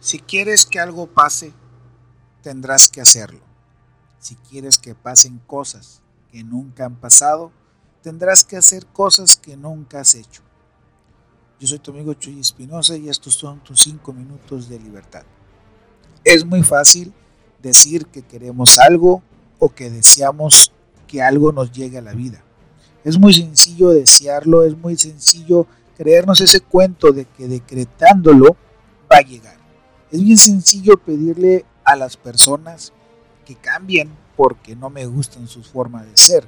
Si quieres que algo pase, tendrás que hacerlo. Si quieres que pasen cosas que nunca han pasado, tendrás que hacer cosas que nunca has hecho. Yo soy tu amigo Chuy Espinosa y estos son tus cinco minutos de libertad. Es muy fácil decir que queremos algo o que deseamos que algo nos llegue a la vida. Es muy sencillo desearlo, es muy sencillo creernos ese cuento de que decretándolo va a llegar. Es bien sencillo pedirle a las personas que cambien porque no me gustan sus formas de ser.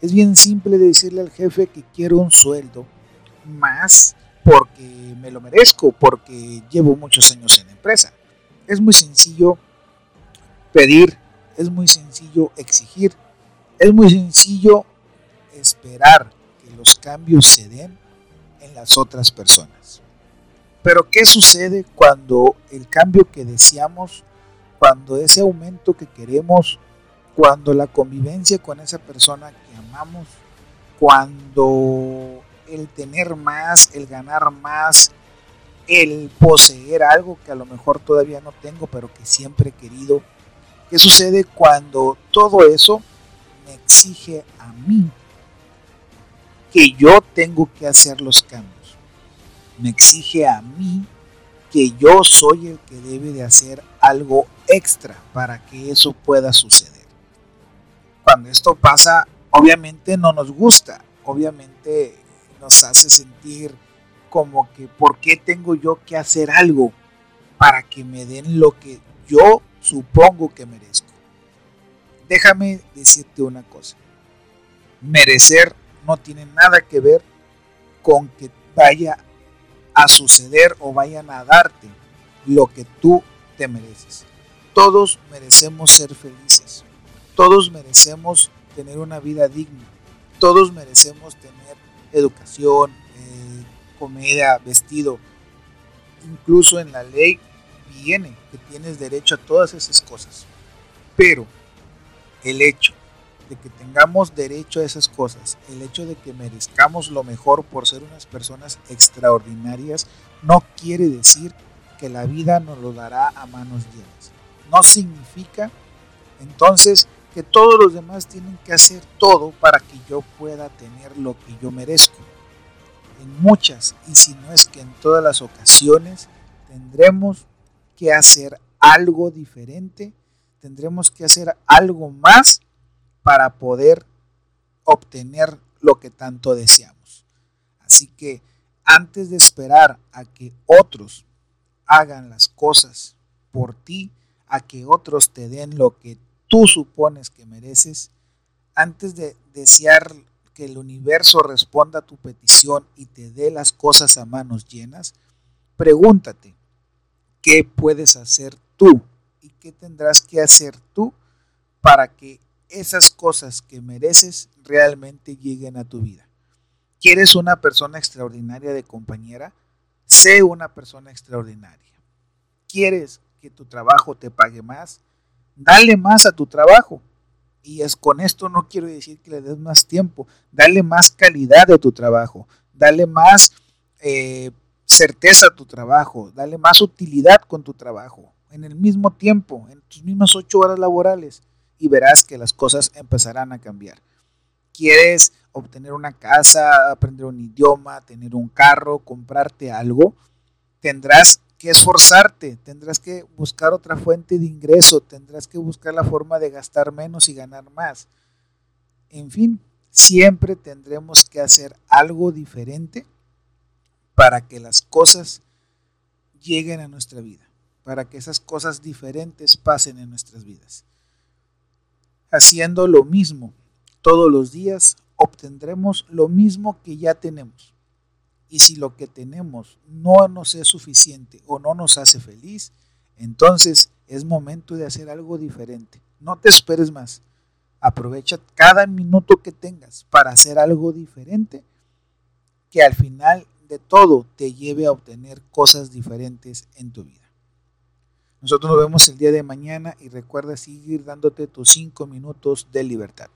Es bien simple decirle al jefe que quiero un sueldo más porque me lo merezco, porque llevo muchos años en la empresa. Es muy sencillo pedir, es muy sencillo exigir, es muy sencillo esperar que los cambios se den en las otras personas. Pero ¿qué sucede cuando el cambio que deseamos, cuando ese aumento que queremos, cuando la convivencia con esa persona que amamos, cuando el tener más, el ganar más, el poseer algo que a lo mejor todavía no tengo, pero que siempre he querido. ¿Qué sucede cuando todo eso me exige a mí que yo tengo que hacer los cambios? Me exige a mí que yo soy el que debe de hacer algo extra para que eso pueda suceder. Cuando esto pasa, obviamente no nos gusta, obviamente nos hace sentir como que ¿por qué tengo yo que hacer algo para que me den lo que yo supongo que merezco? Déjame decirte una cosa. Merecer no tiene nada que ver con que vaya a suceder o vayan a darte lo que tú te mereces. Todos merecemos ser felices. Todos merecemos tener una vida digna. Todos merecemos tener educación, eh, comida, vestido. Incluso en la ley viene que tienes derecho a todas esas cosas. Pero el hecho de que tengamos derecho a esas cosas, el hecho de que merezcamos lo mejor por ser unas personas extraordinarias, no quiere decir que la vida nos lo dará a manos llenas. No significa entonces que todos los demás tienen que hacer todo para que yo pueda tener lo que yo merezco. En muchas, y si no es que en todas las ocasiones, tendremos que hacer algo diferente, tendremos que hacer algo más para poder obtener lo que tanto deseamos. Así que antes de esperar a que otros hagan las cosas por ti, a que otros te den lo que tú supones que mereces, antes de desear que el universo responda a tu petición y te dé las cosas a manos llenas, pregúntate, ¿qué puedes hacer tú y qué tendrás que hacer tú para que esas cosas que mereces realmente lleguen a tu vida? ¿Quieres una persona extraordinaria de compañera? Sé una persona extraordinaria. ¿Quieres que tu trabajo te pague más? dale más a tu trabajo. Y es con esto no quiero decir que le des más tiempo, dale más calidad de tu trabajo, dale más eh, certeza a tu trabajo, dale más utilidad con tu trabajo, en el mismo tiempo, en tus mismas ocho horas laborales, y verás que las cosas empezarán a cambiar. ¿Quieres obtener una casa, aprender un idioma, tener un carro, comprarte algo? Tendrás que esforzarte, tendrás que buscar otra fuente de ingreso, tendrás que buscar la forma de gastar menos y ganar más. En fin, siempre tendremos que hacer algo diferente para que las cosas lleguen a nuestra vida, para que esas cosas diferentes pasen en nuestras vidas. Haciendo lo mismo todos los días, obtendremos lo mismo que ya tenemos. Y si lo que tenemos no nos es suficiente o no nos hace feliz, entonces es momento de hacer algo diferente. No te esperes más. Aprovecha cada minuto que tengas para hacer algo diferente que al final de todo te lleve a obtener cosas diferentes en tu vida. Nosotros nos vemos el día de mañana y recuerda seguir dándote tus cinco minutos de libertad.